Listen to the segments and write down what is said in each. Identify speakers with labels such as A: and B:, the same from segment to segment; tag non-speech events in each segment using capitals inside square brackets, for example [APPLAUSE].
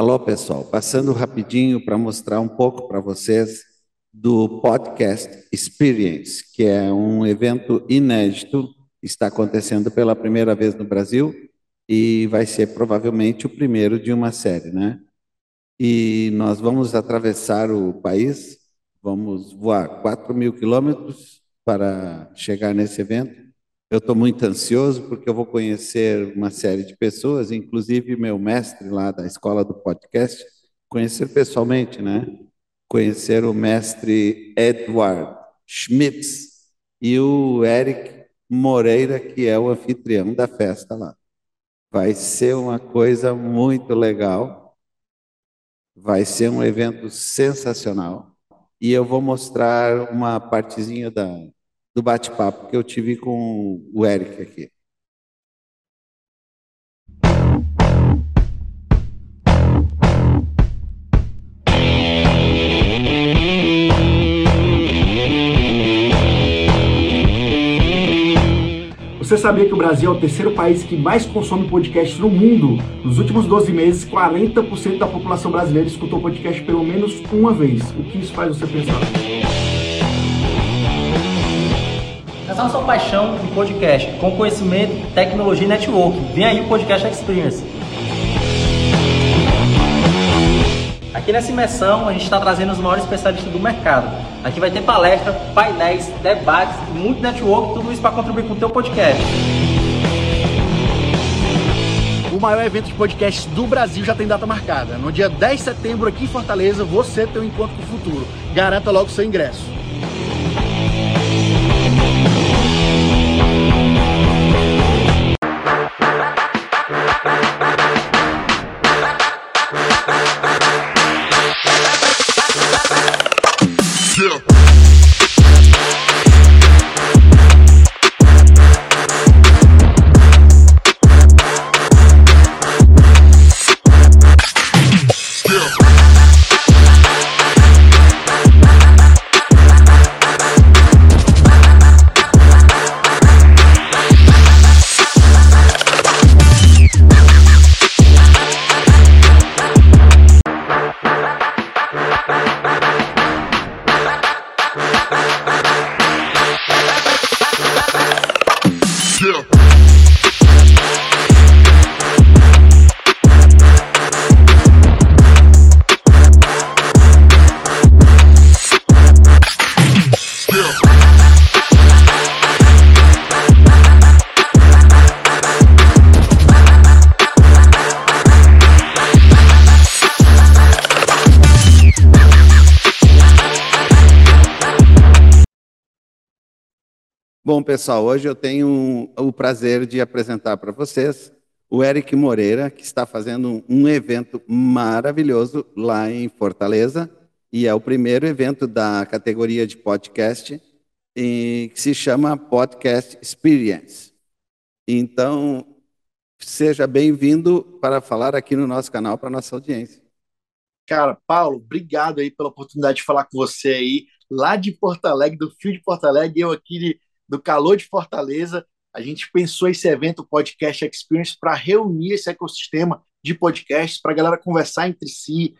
A: Alô, pessoal, passando rapidinho para mostrar um pouco para vocês do Podcast Experience, que é um evento inédito, está acontecendo pela primeira vez no Brasil e vai ser provavelmente o primeiro de uma série, né? E nós vamos atravessar o país, vamos voar 4 mil quilômetros para chegar nesse evento. Eu estou muito ansioso porque eu vou conhecer uma série de pessoas, inclusive meu mestre lá da escola do podcast, conhecer pessoalmente, né? Conhecer o mestre Edward Schmitz e o Eric Moreira, que é o anfitrião da festa lá. Vai ser uma coisa muito legal. Vai ser um evento sensacional. E eu vou mostrar uma partezinha da, do bate-papo que eu tive com o Eric aqui.
B: Você sabia que o Brasil é o terceiro país que mais consome podcast no mundo? Nos últimos 12 meses, 40% da população brasileira escutou podcast pelo menos uma vez. O que isso faz você pensar?
C: A sua paixão em podcast, com conhecimento, tecnologia e network. Vem aí o Podcast Experience. Aqui nessa imersão a gente está trazendo os maiores especialistas do mercado. Aqui vai ter palestra, painéis, debates, muito network, tudo isso para contribuir com o teu podcast.
B: O maior evento de podcast do Brasil já tem data marcada. No dia 10 de setembro aqui em Fortaleza, você tem um encontro com o futuro. Garanta logo seu ingresso.
A: Bom, pessoal, hoje eu tenho o prazer de apresentar para vocês o Eric Moreira, que está fazendo um evento maravilhoso lá em Fortaleza, e é o primeiro evento da categoria de podcast, que se chama Podcast Experience. Então, seja bem-vindo para falar aqui no nosso canal para nossa audiência.
B: Cara, Paulo, obrigado aí pela oportunidade de falar com você aí, lá de Porto Alegre, do Fio de Porto Alegre, eu aqui de do calor de Fortaleza, a gente pensou esse evento Podcast Experience para reunir esse ecossistema de podcasts para a galera conversar entre si,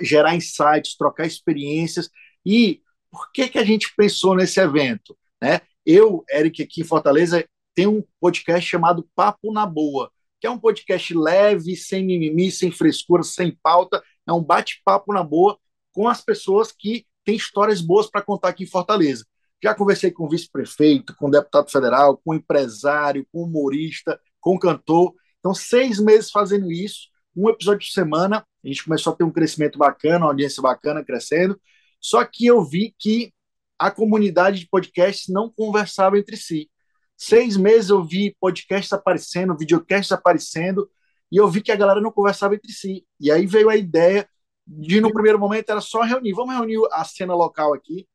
B: gerar insights, trocar experiências. E por que, que a gente pensou nesse evento? Né? Eu, Eric, aqui em Fortaleza, tenho um podcast chamado Papo na Boa, que é um podcast leve, sem mimimi, sem frescura, sem pauta. É um bate-papo na boa com as pessoas que têm histórias boas para contar aqui em Fortaleza. Já conversei com vice-prefeito, com deputado federal, com empresário, com humorista, com cantor. Então, seis meses fazendo isso, um episódio por semana. A gente começou a ter um crescimento bacana, uma audiência bacana crescendo. Só que eu vi que a comunidade de podcasts não conversava entre si. Seis meses eu vi podcasts aparecendo, videocasts aparecendo, e eu vi que a galera não conversava entre si. E aí veio a ideia de, no primeiro momento, era só reunir. Vamos reunir a cena local aqui.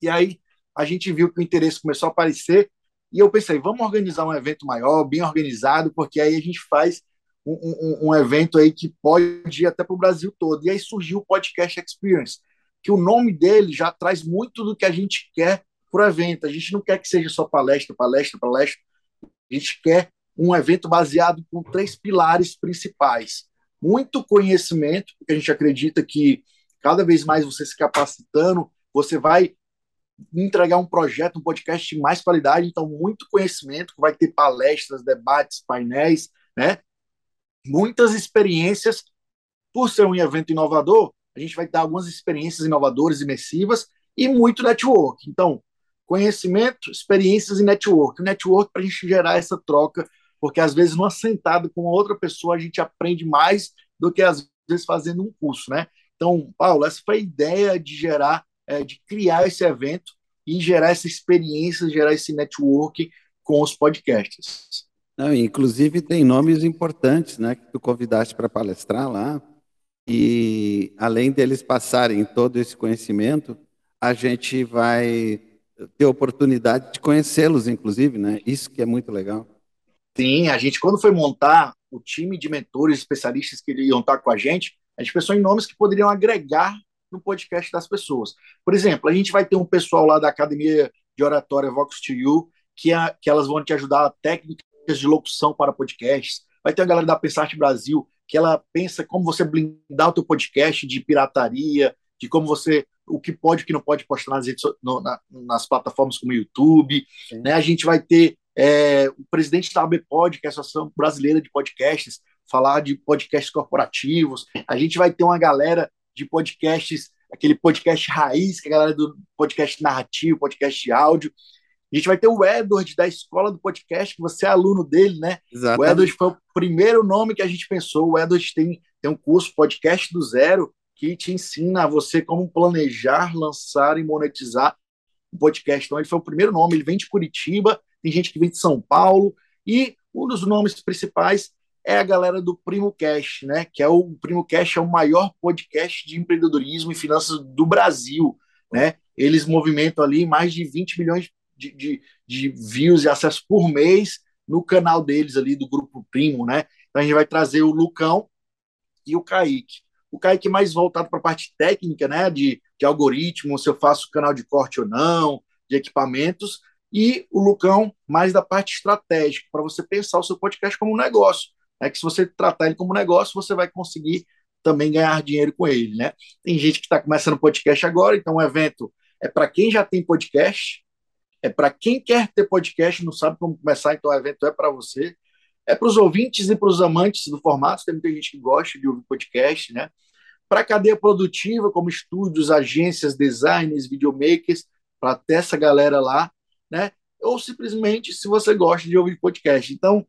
B: E aí a gente viu que o interesse começou a aparecer e eu pensei, vamos organizar um evento maior, bem organizado, porque aí a gente faz um, um, um evento aí que pode ir até para o Brasil todo. E aí surgiu o Podcast Experience, que o nome dele já traz muito do que a gente quer para o evento. A gente não quer que seja só palestra, palestra, palestra. A gente quer um evento baseado com três pilares principais. muito conhecimento, porque a gente acredita que cada vez mais você se capacitando, você vai entregar um projeto, um podcast de mais qualidade, então muito conhecimento, vai ter palestras, debates, painéis, né? Muitas experiências. Por ser um evento inovador, a gente vai ter algumas experiências inovadoras, imersivas e muito network. Então, conhecimento, experiências e network. O network para a gente gerar essa troca, porque às vezes numa sentada com outra pessoa a gente aprende mais do que às vezes fazendo um curso, né? Então, Paulo, essa foi a ideia de gerar é, de criar esse evento e gerar essa experiência, gerar esse network com os podcasts.
A: Não, inclusive tem nomes importantes, né, que tu convidaste para palestrar lá, e além deles passarem todo esse conhecimento, a gente vai ter oportunidade de conhecê-los, inclusive, né? Isso que é muito legal.
B: Sim, a gente quando foi montar o time de mentores especialistas que iam estar com a gente, a gente pensou em nomes que poderiam agregar no podcast das pessoas. Por exemplo, a gente vai ter um pessoal lá da Academia de Oratória Vox to You, que, a, que elas vão te ajudar a técnicas de locução para podcasts. Vai ter a galera da Pensarte Brasil, que ela pensa como você blindar o teu podcast de pirataria, de como você o que pode e o que não pode postar nas, redes, no, na, nas plataformas como o YouTube. Né? A gente vai ter é, o presidente da ABPOD, que é a Associação Brasileira de Podcasts, falar de podcasts corporativos. A gente vai ter uma galera de podcasts, aquele podcast raiz, que é a galera do podcast narrativo, podcast áudio. A gente vai ter o Edward da escola do podcast, que você é aluno dele, né? Exatamente. O Edward foi o primeiro nome que a gente pensou. O Edward tem, tem um curso Podcast do Zero que te ensina a você como planejar, lançar e monetizar um podcast. Então, ele foi o primeiro nome. Ele vem de Curitiba, tem gente que vem de São Paulo. E um dos nomes principais é a galera do Primo Cash, né? Que é o Primo Cash é o maior podcast de empreendedorismo e finanças do Brasil, né? Eles movimentam ali mais de 20 milhões de, de, de views e acessos por mês no canal deles ali do Grupo Primo, né? Então a gente vai trazer o Lucão e o Kaique. O Kaique mais voltado para a parte técnica, né? De, de algoritmo, se eu faço canal de corte ou não, de equipamentos, e o Lucão mais da parte estratégica, para você pensar o seu podcast como um negócio é que se você tratar ele como negócio, você vai conseguir também ganhar dinheiro com ele, né? Tem gente que está começando podcast agora, então o evento é para quem já tem podcast, é para quem quer ter podcast, não sabe como começar, então o evento é para você. É para os ouvintes e para os amantes do formato, tem muita gente que gosta de ouvir podcast, né? Para a cadeia produtiva, como estúdios, agências, designers, videomakers, para ter essa galera lá, né? Ou simplesmente se você gosta de ouvir podcast. Então,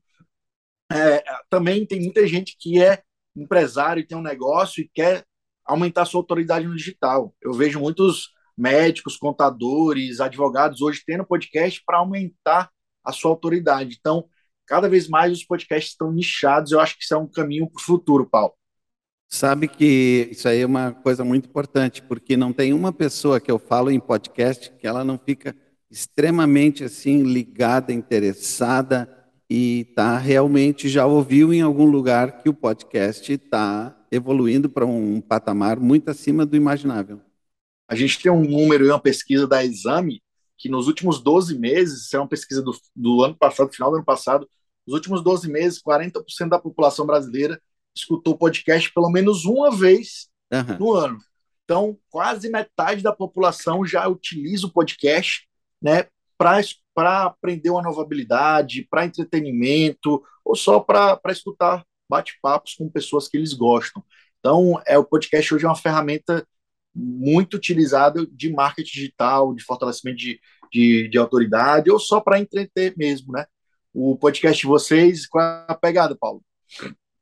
B: é, também tem muita gente que é empresário tem um negócio e quer aumentar sua autoridade no digital. Eu vejo muitos médicos, contadores, advogados hoje tendo podcast para aumentar a sua autoridade. Então, cada vez mais os podcasts estão nichados. Eu acho que isso é um caminho para o futuro, Paulo.
A: Sabe que isso aí é uma coisa muito importante, porque não tem uma pessoa que eu falo em podcast que ela não fica extremamente assim ligada, interessada e tá realmente já ouviu em algum lugar que o podcast está evoluindo para um patamar muito acima do imaginável.
B: A gente tem um número e uma pesquisa da Exame que nos últimos 12 meses, isso é uma pesquisa do, do ano passado, final do ano passado, nos últimos 12 meses, 40% da população brasileira escutou podcast pelo menos uma vez uhum. no ano. Então, quase metade da população já utiliza o podcast né, para aprender uma nova habilidade, para entretenimento, ou só para escutar bate-papos com pessoas que eles gostam. Então, é o podcast hoje é uma ferramenta muito utilizada de marketing digital, de fortalecimento de, de, de autoridade, ou só para entreter mesmo, né? O podcast de vocês, qual é a pegada, Paulo?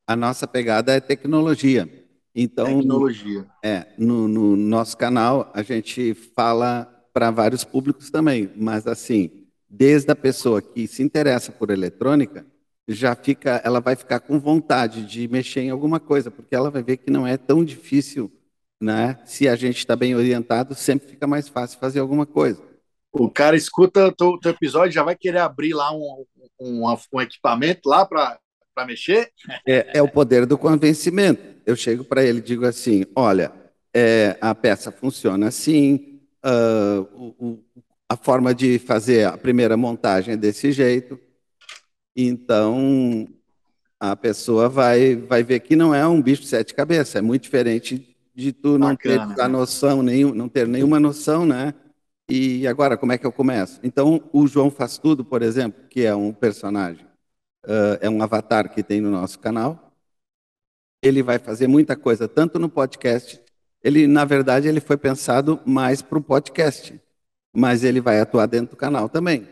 A: A nossa pegada é tecnologia. Então,
B: tecnologia.
A: É, no, no nosso canal a gente fala para vários públicos também, mas assim, desde a pessoa que se interessa por eletrônica, já fica, ela vai ficar com vontade de mexer em alguma coisa, porque ela vai ver que não é tão difícil, né? Se a gente está bem orientado, sempre fica mais fácil fazer alguma coisa.
B: O cara escuta o teu episódio, já vai querer abrir lá um, um, um equipamento lá para mexer?
A: É, é, o poder do convencimento. Eu chego para ele e digo assim: olha, é, a peça funciona assim, uh, o, a forma de fazer a primeira montagem é desse jeito. Então, a pessoa vai, vai ver que não é um bicho de sete cabeças, é muito diferente de tu não Bacana, ter a noção, nenhum, não ter nenhuma noção, né? E agora, como é que eu começo? Então, o João Faz Tudo, por exemplo, que é um personagem, uh, é um avatar que tem no nosso canal, ele vai fazer muita coisa, tanto no podcast, ele, na verdade, ele foi pensado mais para o podcast, mas ele vai atuar dentro do canal também.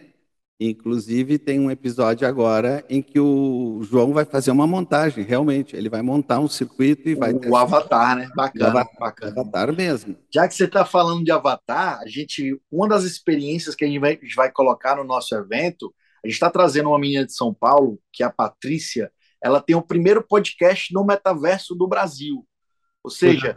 A: Inclusive, tem um episódio agora em que o João vai fazer uma montagem, realmente. Ele vai montar um circuito e vai.
B: O Avatar, né? Bacana, o avatar,
A: bacana. Avatar mesmo.
B: Já que você está falando de Avatar, a gente, uma das experiências que a gente vai, a gente vai colocar no nosso evento, a gente está trazendo uma menina de São Paulo, que é a Patrícia. Ela tem o primeiro podcast no metaverso do Brasil. Ou seja,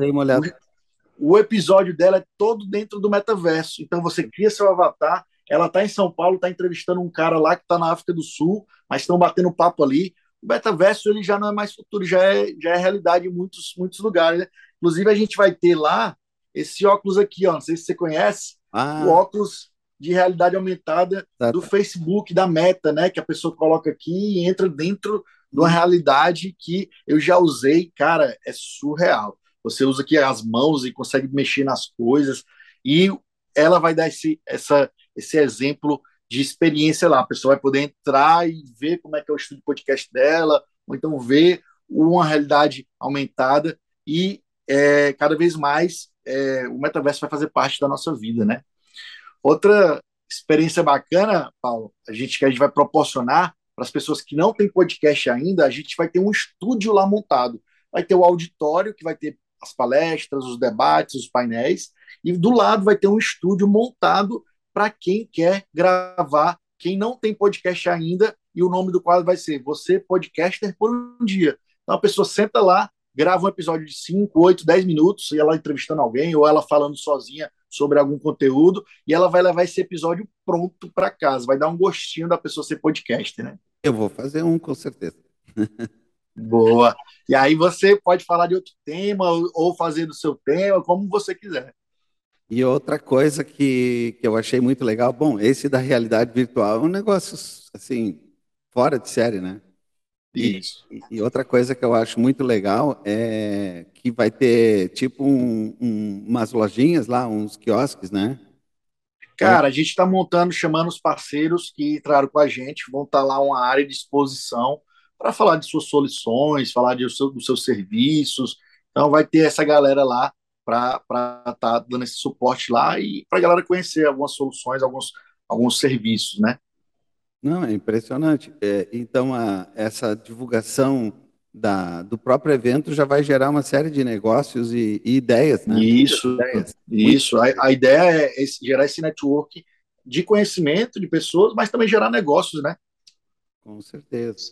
B: o, episódio dela é todo dentro do metaverso. Então, você cria seu avatar ela está em São Paulo, está entrevistando um cara lá que está na África do Sul, mas estão batendo papo ali. O metaverso ele já não é mais futuro, já é, já é realidade em muitos, muitos lugares. Né? Inclusive, a gente vai ter lá esse óculos aqui, ó, não sei se você conhece, ah. o óculos de realidade aumentada tá. do Facebook, da Meta, né? Que a pessoa coloca aqui e entra dentro de uma realidade que eu já usei, cara, é surreal. Você usa aqui as mãos e consegue mexer nas coisas, e ela vai dar esse, essa, esse exemplo de experiência lá. A pessoa vai poder entrar e ver como é que é o estúdio podcast dela, ou então ver uma realidade aumentada e é, cada vez mais é, o metaverso vai fazer parte da nossa vida, né? Outra experiência bacana, Paulo, a gente que a gente vai proporcionar para as pessoas que não têm podcast ainda, a gente vai ter um estúdio lá montado. Vai ter o auditório que vai ter as palestras, os debates, os painéis, e do lado vai ter um estúdio montado para quem quer gravar, quem não tem podcast ainda, e o nome do quadro vai ser Você Podcaster por um Dia. Então a pessoa senta lá, grava um episódio de 5, 8, 10 minutos, e ela entrevistando alguém, ou ela falando sozinha sobre algum conteúdo, e ela vai levar esse episódio pronto para casa. Vai dar um gostinho da pessoa ser podcaster, né?
A: Eu vou fazer um, com certeza. [LAUGHS]
B: Boa. E aí você pode falar de outro tema, ou fazer do seu tema, como você quiser.
A: E outra coisa que, que eu achei muito legal, bom, esse da realidade virtual é um negócio, assim, fora de série, né?
B: Isso.
A: E, e outra coisa que eu acho muito legal é que vai ter, tipo, um, um, umas lojinhas lá, uns quiosques, né?
B: Cara, a gente está montando, chamando os parceiros que entraram com a gente, vão estar tá lá uma área de exposição para falar de suas soluções, falar de, seu, dos seus serviços. Então, vai ter essa galera lá para estar tá dando esse suporte lá e para a galera conhecer algumas soluções, alguns, alguns serviços, né?
A: Não, é impressionante. É, então, a, essa divulgação da, do próprio evento já vai gerar uma série de negócios e, e ideias, né?
B: Isso, ideias. isso. A, a, ideia é esse, gerar esse network de conhecimento de pessoas, mas também gerar negócios, né?
A: Com certeza.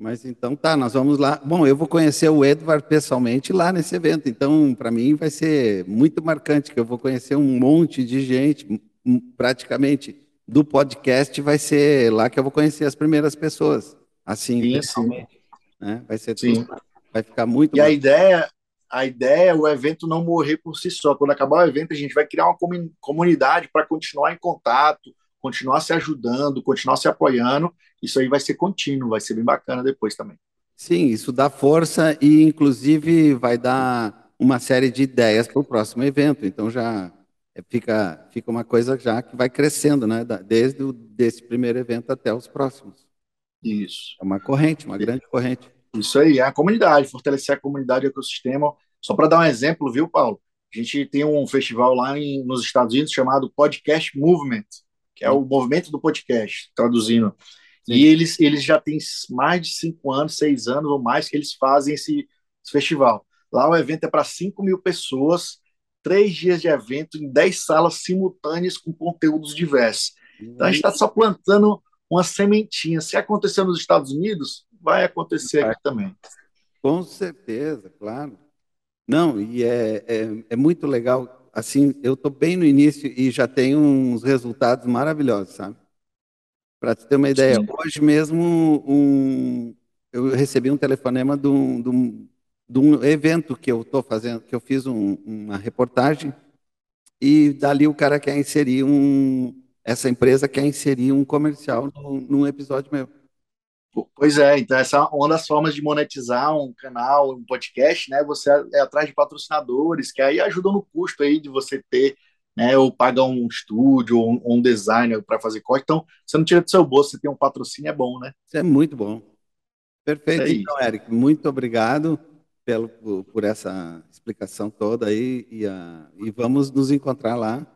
A: Mas então tá, nós vamos lá. Bom, eu vou conhecer o Edward pessoalmente lá nesse evento, então para mim vai ser muito marcante, que eu vou conhecer um monte de gente, praticamente do podcast vai ser lá que eu vou conhecer as primeiras pessoas, assim, sim, pessoalmente. Né? Vai ser sim. Tudo, vai ficar muito.
B: E a ideia, a ideia é o evento não morrer por si só. Quando acabar o evento, a gente vai criar uma comunidade para continuar em contato, continuar se ajudando, continuar se apoiando. Isso aí vai ser contínuo, vai ser bem bacana depois também.
A: Sim, isso dá força e, inclusive, vai dar uma série de ideias para o próximo evento. Então, já fica, fica uma coisa já que vai crescendo, né? Desde o, desse primeiro evento até os próximos.
B: Isso.
A: É uma corrente, uma grande corrente.
B: Isso aí, é a comunidade, fortalecer a comunidade e o ecossistema. Só para dar um exemplo, viu, Paulo? A gente tem um festival lá em, nos Estados Unidos chamado Podcast Movement que é o movimento do podcast, traduzindo. Sim. E eles, eles já têm mais de cinco anos, seis anos ou mais que eles fazem esse, esse festival. Lá o evento é para 5 mil pessoas, três dias de evento em dez salas simultâneas com conteúdos diversos. Então a gente está só plantando uma sementinha. Se acontecer nos Estados Unidos, vai acontecer aqui também.
A: Com certeza, claro. Não, e é, é, é muito legal assim, eu estou bem no início e já tenho uns resultados maravilhosos, sabe? Para te ter uma ideia, Sim. hoje mesmo um, eu recebi um telefonema de um, de um, de um evento que eu estou fazendo, que eu fiz um, uma reportagem e dali o cara quer inserir um, essa empresa quer inserir um comercial num, num episódio meu.
B: Pois é, então essa é uma das formas de monetizar um canal, um podcast, né? Você é atrás de patrocinadores, que aí ajudam no custo aí de você ter, né? Ou pagar um estúdio ou um, um designer para fazer corte. Então, você não tira do seu bolso, você tem um patrocínio, é bom, né?
A: Isso é muito bom. Perfeito, é então, Eric, muito obrigado pelo, por essa explicação toda aí e, a, e vamos nos encontrar lá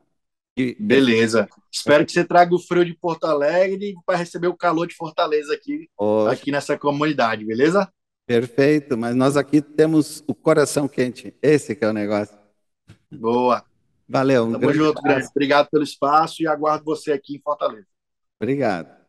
B: Beleza. Espero que você traga o frio de Porto Alegre para receber o calor de Fortaleza aqui, aqui nessa comunidade, beleza?
A: Perfeito, mas nós aqui temos o coração quente. Esse que é o negócio.
B: Boa.
A: Valeu.
B: Um Tamo junto, Grande. Obrigado pelo espaço e aguardo você aqui em Fortaleza.
A: Obrigado.